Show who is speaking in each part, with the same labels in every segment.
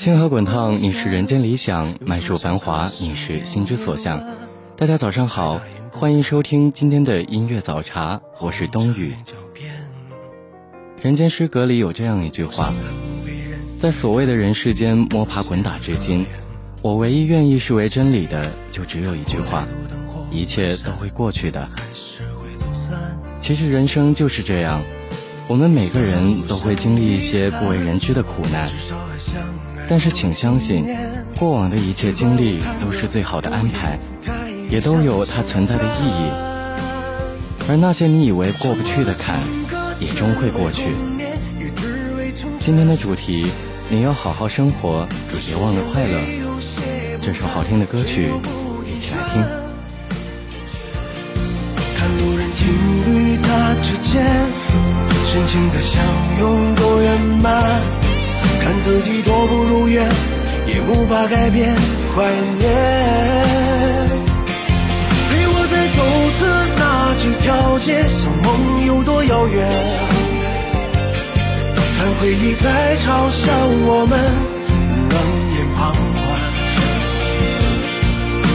Speaker 1: 星河滚烫，你是人间理想；满树繁华，你是心之所向。大家早上好，欢迎收听今天的音乐早茶，我是冬雨。人间失格里有这样一句话：在所谓的人世间摸爬滚打至今，我唯一愿意视为真理的，就只有一句话：一切都会过去的。其实人生就是这样。我们每个人都会经历一些不为人知的苦难，但是请相信，过往的一切经历都是最好的安排，也都有它存在的意义。而那些你以为过不去的坎，也终会过去。今天的主题，你要好好生活，也别忘了快乐。这首好听的歌曲，一起来听。
Speaker 2: 看路人情侣他之间。深情的相拥多圆满，看自己多不如愿，也无法改变怀念。陪我再走次那几条街，想梦有多遥远。看回忆在嘲笑我们冷眼旁观，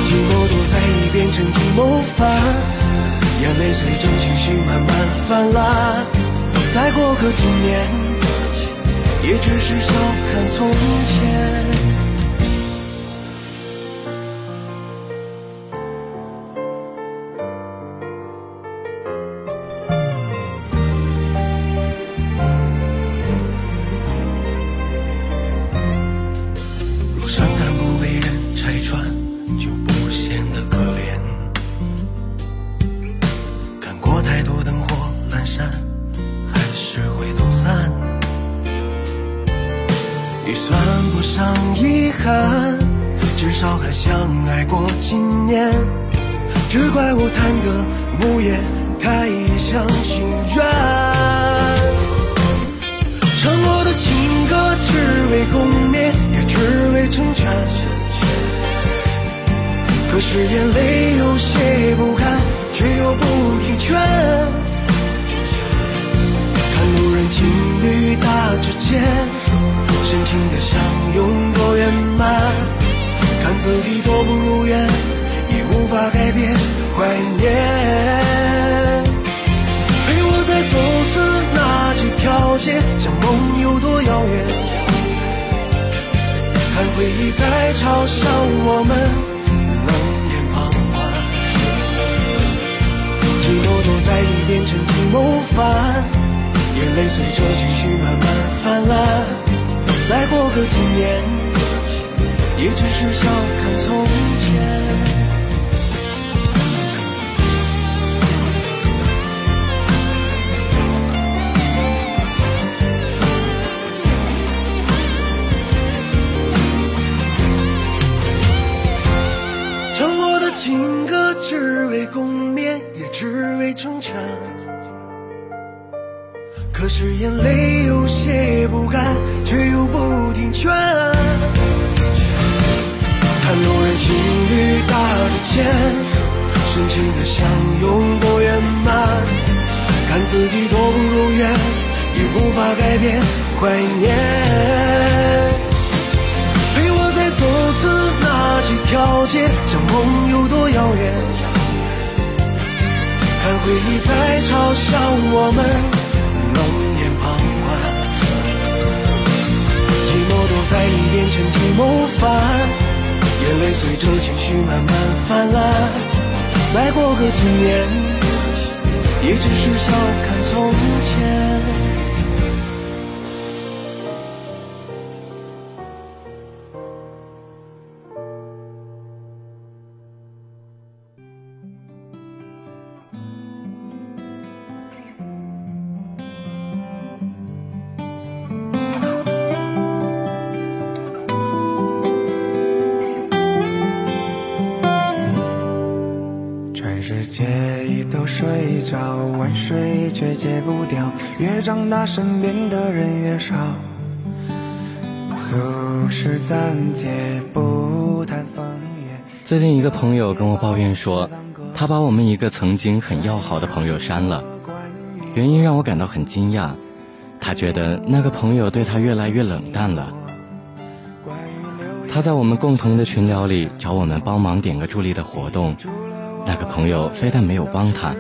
Speaker 2: 寂寞躲在一边成寂谋反，眼泪随着情绪慢慢泛滥。再过个几年，也只是笑看从前。是眼泪有些不甘，却又不听劝。看路人情侣搭着肩，深情的相拥多圆满。看自己多不如愿，也无法改变怀念。陪我再走次那几条街，像梦有多遥远。看回忆在嘲笑我们。变成寂寞烦，眼泪随着情绪慢慢泛滥。再过个几年，也只是笑看从前。是眼泪有些不甘，却又不听劝。看路人情侣
Speaker 3: 侣打着肩，深情的相拥多圆满。看自己多不如愿，已无法改变怀念。陪我再走次那几条街，像梦有多遥远。看回忆在嘲笑我们寞都在一边成寂寞烦。眼泪随着情绪慢慢泛滥，再过个几年，也只是笑看从前。戒不掉，越长大身边的人越少。俗事暂且不谈风月。
Speaker 1: 最近一个朋友跟我抱怨说，他把我们一个曾经很要好的朋友删了，原因让我感到很惊讶。他觉得那个朋友对他越来越冷淡了。他在我们共同的群聊里找我们帮忙点个助力的活动，那个朋友非但没有帮他。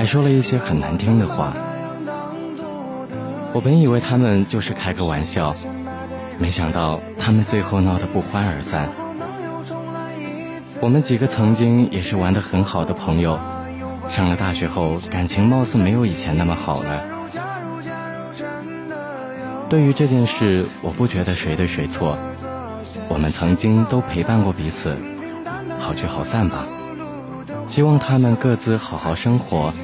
Speaker 1: 还说了一些很难听的话。我本以为他们就是开个玩笑，没想到他们最后闹得不欢而散。我们几个曾经也是玩得很好的朋友，上了大学后感情貌似没有以前那么好了。对于这件事，我不觉得谁对谁错。我们曾经都陪伴过彼此，好聚好散吧。希望他们各自好好生活，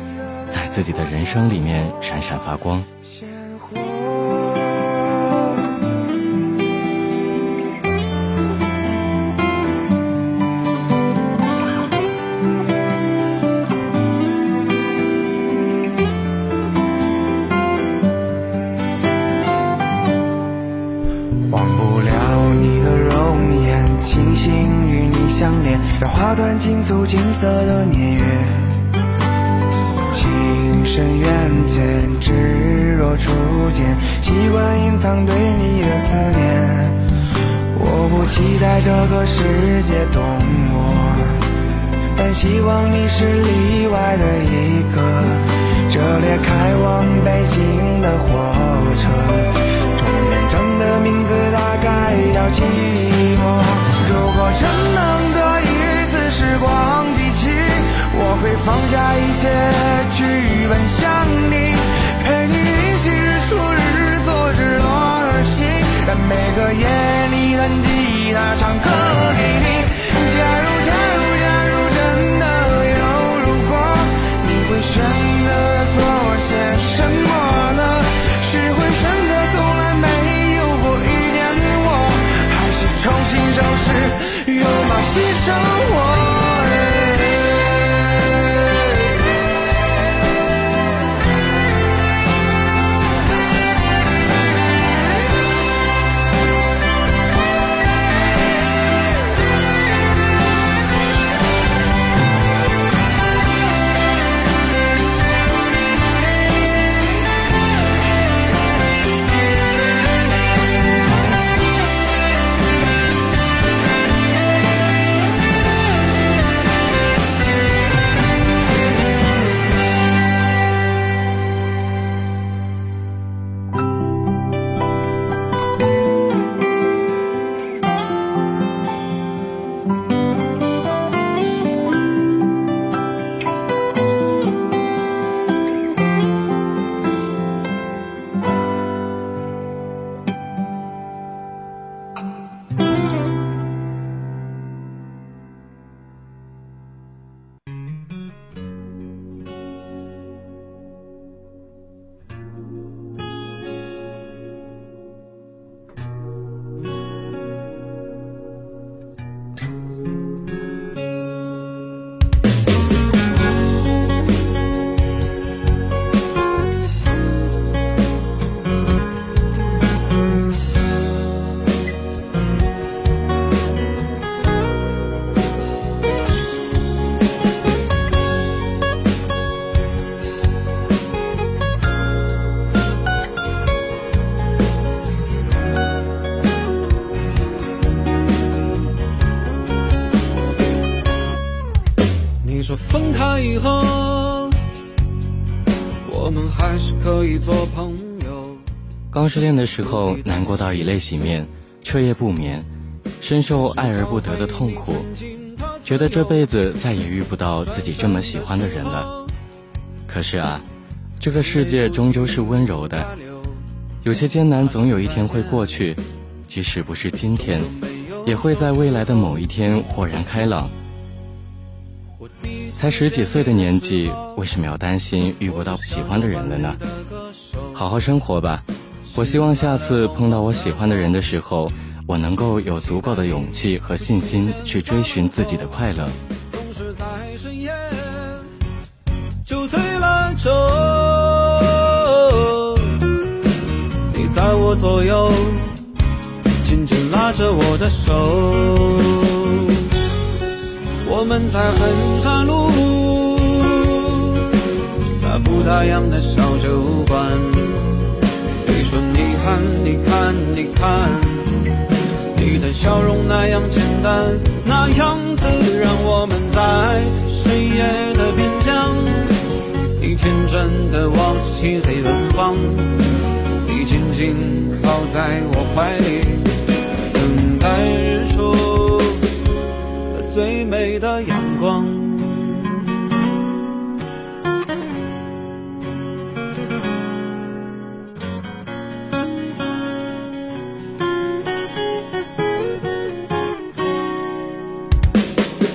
Speaker 1: 在自己的人生里面闪闪发光，
Speaker 3: 忘不了你的容颜，庆幸与你相恋，让花团锦簇金色的年月。情深缘浅，只若初见，习惯隐藏对你的思念。我不期待这个世界懂我，但希望你是例外的一个。这列开往北京的火车，终点站的名字大概叫寂寞。如果真能得一次。时光，我会放下一切，去奔向你，陪你一起日出日落，日落而息，在每个夜里弹吉他唱歌给你。假如假如假如真的有如果，你会选择做些什么呢？是会选择从来没有过一点我，还是重新收拾拥抱新生活？
Speaker 4: 说分开以后，我们还是可以做朋友。
Speaker 1: 刚失恋的时候，难过到以泪洗面，彻夜不眠，深受爱而不得的痛苦，觉得这辈子再也遇不到自己这么喜欢的人了。可是啊，这个世界终究是温柔的，有些艰难总有一天会过去，即使不是今天，也会在未来的某一天豁然开朗。才十几岁的年纪，为什么要担心遇不到喜欢的人了呢？好好生活吧。我希望下次碰到我喜欢的人的时候，我能够有足够的勇气和信心去追寻自己的快乐。
Speaker 4: 总是在深夜，酒醉了酒，你在我左右，紧紧拉着我的手。我们在衡山路那不打烊的小酒馆，你说你看你看你看，你的笑容那样简单，那样子让我们在深夜的边疆，你天真的望着漆黑远方，你静静靠在我怀里，等待日出。最美的阳光。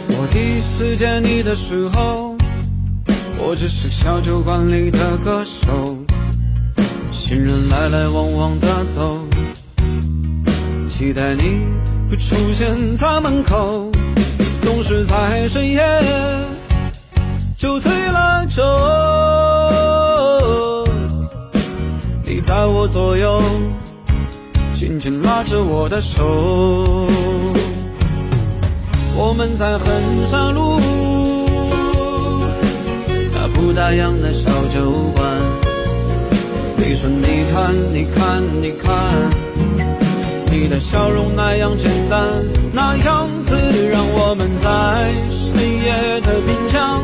Speaker 4: 我第一次见你的时候，我只是小酒馆里的歌手，行人来来往往的走，期待你会出现在门口。总是在深夜，酒醉了酒，你在我左右，紧紧拉着我的手。我们在衡山路那不打烊的小酒馆，你说你看，你看，你看。你的笑容那样简单，那样子让我们在深夜的滨江，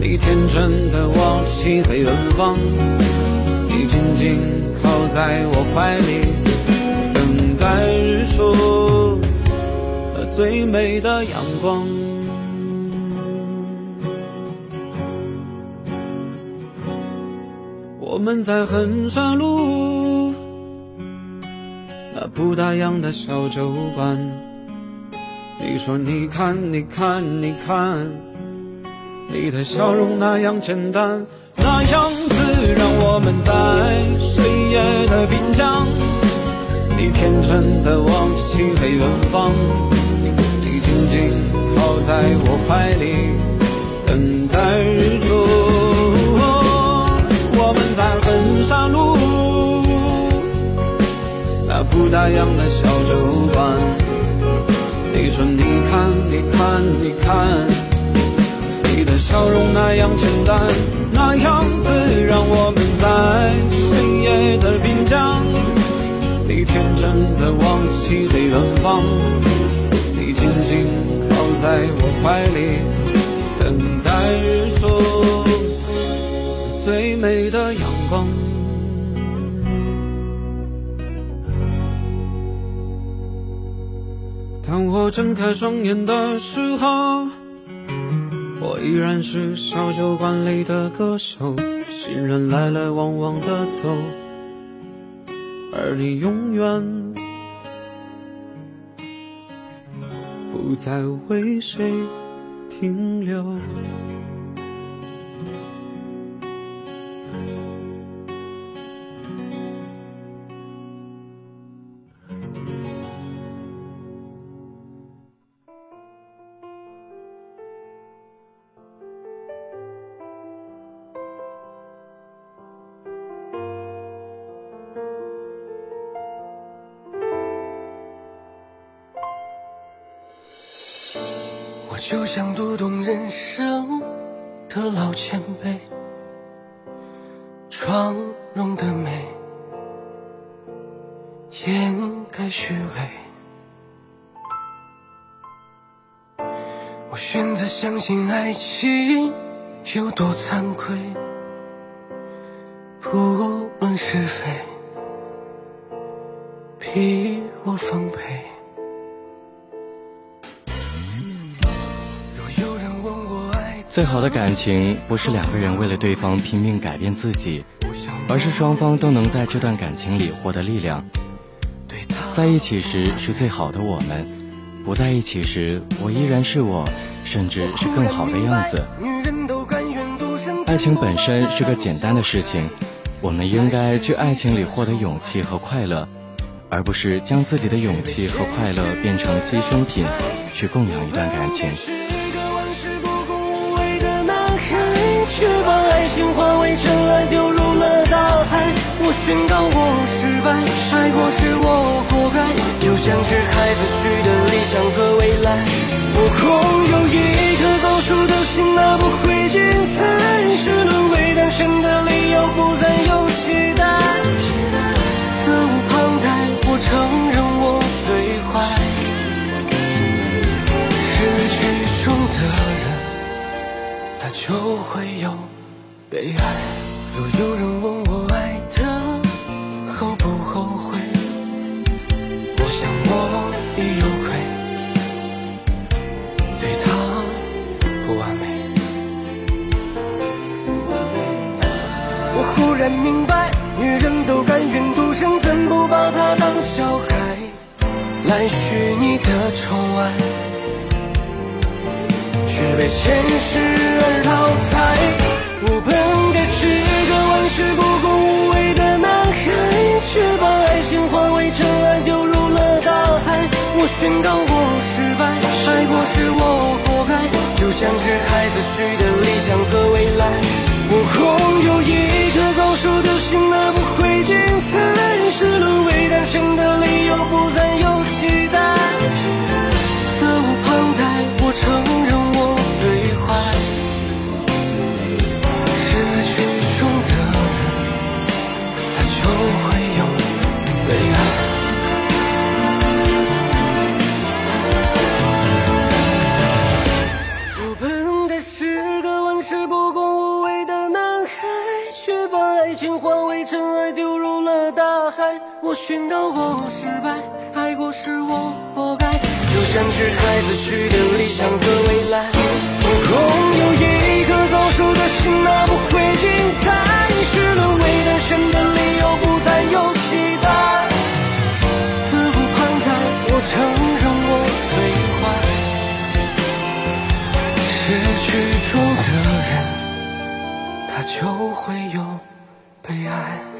Speaker 4: 你天真的望着漆黑远方，你紧紧靠在我怀里，等待日出和最美的阳光。我们在衡山路那。不打烊的小酒馆，你说你看你看你看，你的笑容那样简单，那样子让我们在深夜的滨江，你天真的望着漆黑远方，你紧紧靠在我怀里，等待日出。我们在衡山路那。不打烊的小酒馆，你说你看你看你看，你的笑容那样简单，那样子让我们在深夜的滨江，你天真的望着漆黑远方，你紧紧靠在我怀里，等待日出最美的阳光。当我睁开双眼的时候，我依然是小酒馆里的歌手，行人来来往往的走，而你永远不再为谁停留。就像读懂人生的老前辈，妆容的美掩盖虚伪。
Speaker 5: 我选择相信爱情有多惭愧，不问是非，比我奉陪。
Speaker 1: 最好的感情不是两个人为了对方拼命改变自己，而是双方都能在这段感情里获得力量。在一起时是最好的我们，不在一起时我依然是我，甚至是更好的样子。爱情本身是个简单的事情，我们应该去爱情里获得勇气和快乐，而不是将自己的勇气和快乐变成牺牲品，去供养一段感情。
Speaker 5: 却把爱情化为尘埃，丢入了大海。我宣告我失败，爱过是我活该。就像是孩子许的理想和未来，我空有一颗早熟的心，那不会精彩。是沦为单身的理由，不再有期待。责无旁贷，我承认我就会有。悲哀，若有人问我爱的后不后悔，我想我已有愧，对他不完美。我忽然明白，女人都甘愿独生，怎不把她当小孩来许你的宠爱，却被现实淘汰。我本该是个玩世不恭、无畏的男孩，却把爱情化为尘埃，丢入了大海。我宣告我失败，爱过是我活该，就像是孩子许的理想和未来。我空有一颗早熟的心，那不会精彩。是沦为单身的理由，不再有期待爱情化为尘埃，丢入了大海我宣告我失败，爱过是我活该，就像是孩子许的理想和未来。我空有一颗早熟的心，那不会精彩。是沦为单身的理由，不再有期待。自顾旁贷，我承认我最坏。失去中的人，他就会有悲
Speaker 1: 哀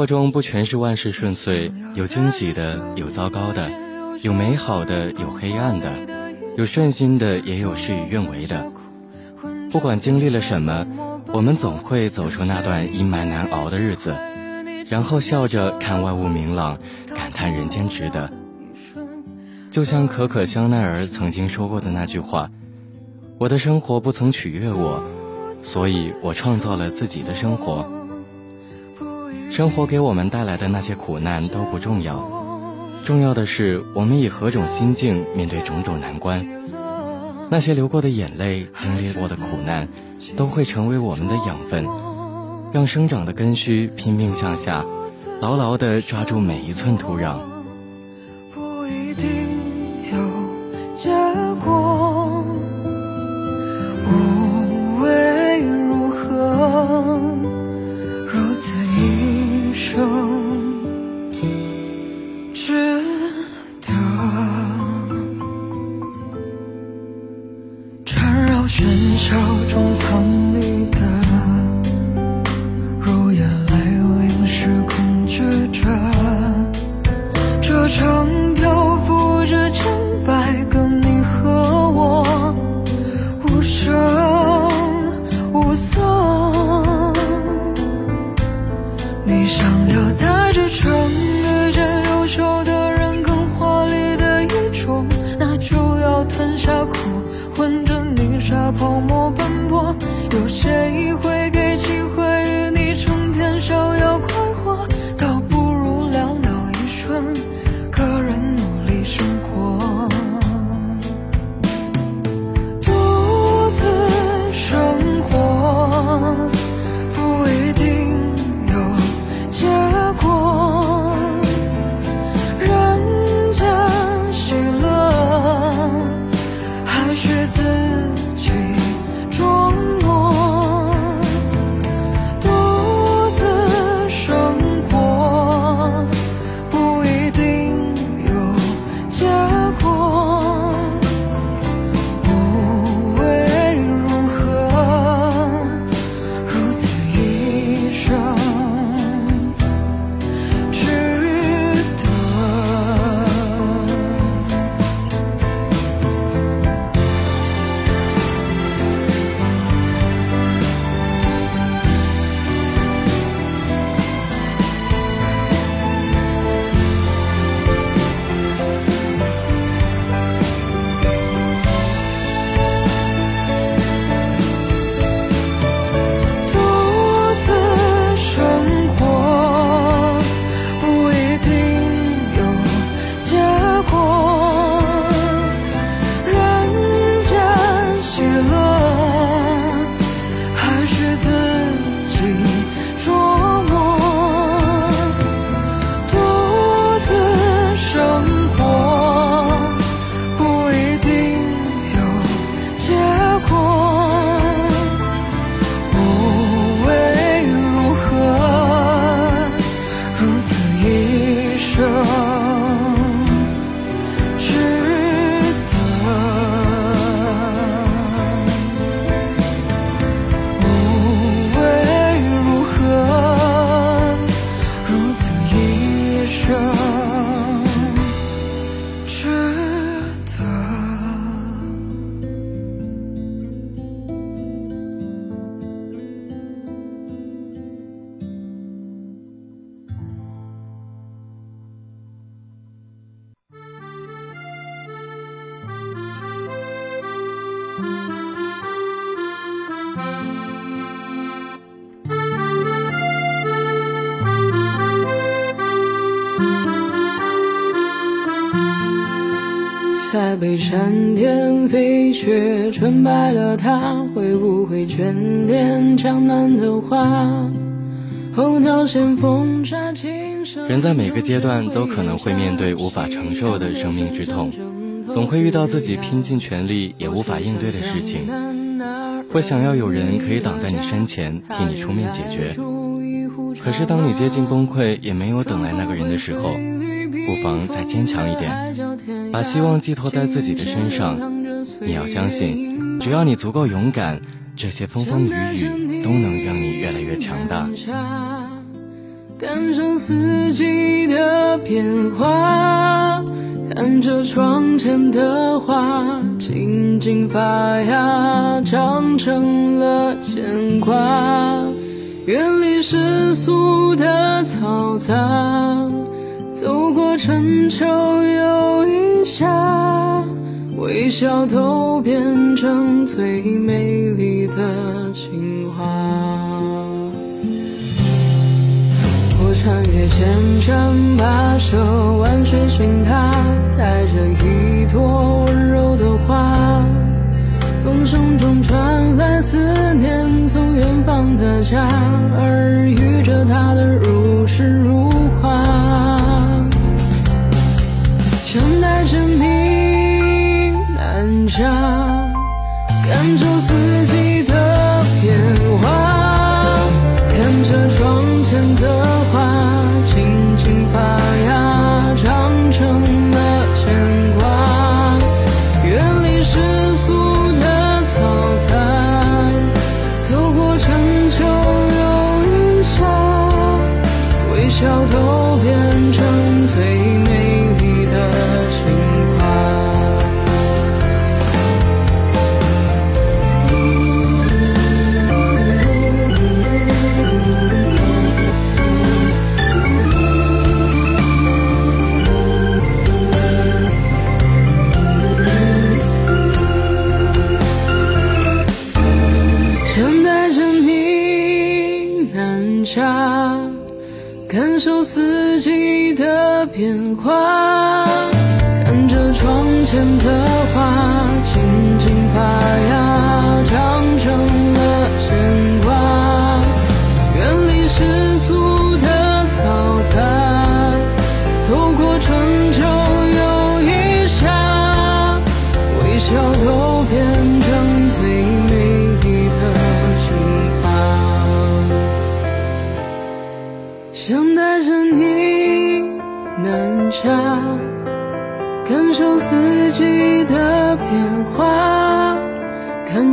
Speaker 1: 活中不全是万事顺遂，有惊喜的，有糟糕的，有美好的，有黑暗的，有顺心的，也有事与愿违的。不管经历了什么，我们总会走出那段阴霾难熬的日子，然后笑着看万物明朗，感叹人间值得。就像可可香奈儿曾经说过的那句话：“我的生活不曾取悦我，所以我创造了自己的生活。”生活给我们带来的那些苦难都不重要，重要的是我们以何种心境面对种种难关。那些流过的眼泪，经历过的苦难，都会成为我们的养分，让生长的根须拼命向下，牢牢地抓住每一寸土壤。
Speaker 6: 被闪电飞雪纯白了，他会不会眷恋江南的花？候鸟衔风沙，轻声。
Speaker 1: 人在每个阶段都可能会面对无法承受的生命之痛，总会遇到自己拼尽全力也无法应对的事情，会想要有人可以挡在你身前替你出面解决。可是当你接近崩溃，也没有等来那个人的时候。不妨再坚强一点，把希望寄托在自己的身上。你要相信，只要你足够勇敢，这些风风雨雨都能让你越来越强大。
Speaker 6: 感受四季的变化，看着窗前的花静静发芽，长成了牵挂。远离世俗的嘈杂。走过春秋又一夏，微笑都变成最美丽的情话。我穿越千山跋涉，万水寻他，带着一朵温柔的花。风声中传来思念，从远方的家，耳语着他的南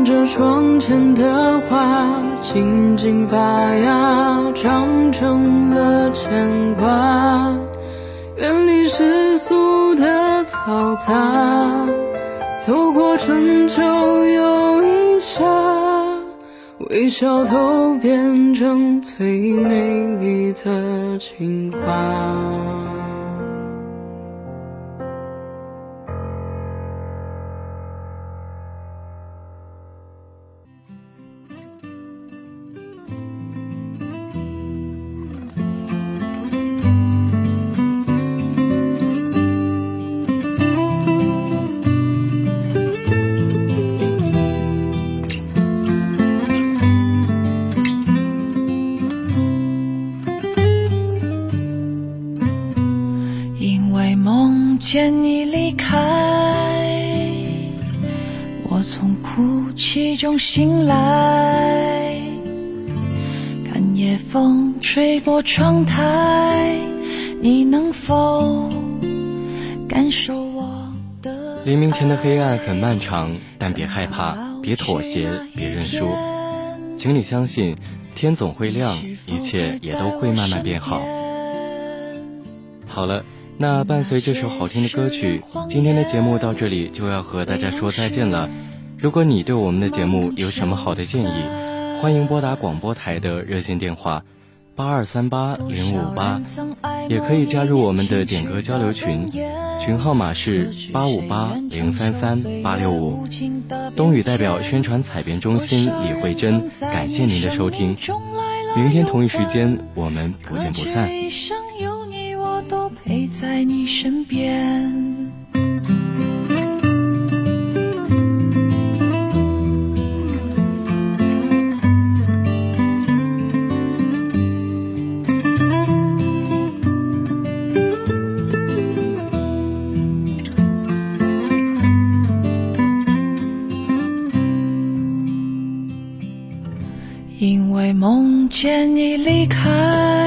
Speaker 6: 着窗前的花静静发芽，长成了牵挂。远离世俗的嘈杂，走过春秋又一夏。微笑都变成最美丽的情话。
Speaker 7: 见你离开，我从哭泣中醒来，看夜风吹过窗台，你能否感受我的？
Speaker 1: 黎明前的黑暗很漫长，但别害怕，别妥协，别认输，请你相信，天总会亮，一切也都会慢慢变好。好了。那伴随这首好听的歌曲，今天的节目到这里就要和大家说再见了。如果你对我们的节目有什么好的建议，欢迎拨打广播台的热线电话八二三八零五八，也可以加入我们的点歌交流群，群号码是八五八零三三八六五。冬雨代表宣传采编中心李慧珍，感谢您的收听。明天同一时间，我们不见不散。
Speaker 7: 陪在你身边。因为梦见你离开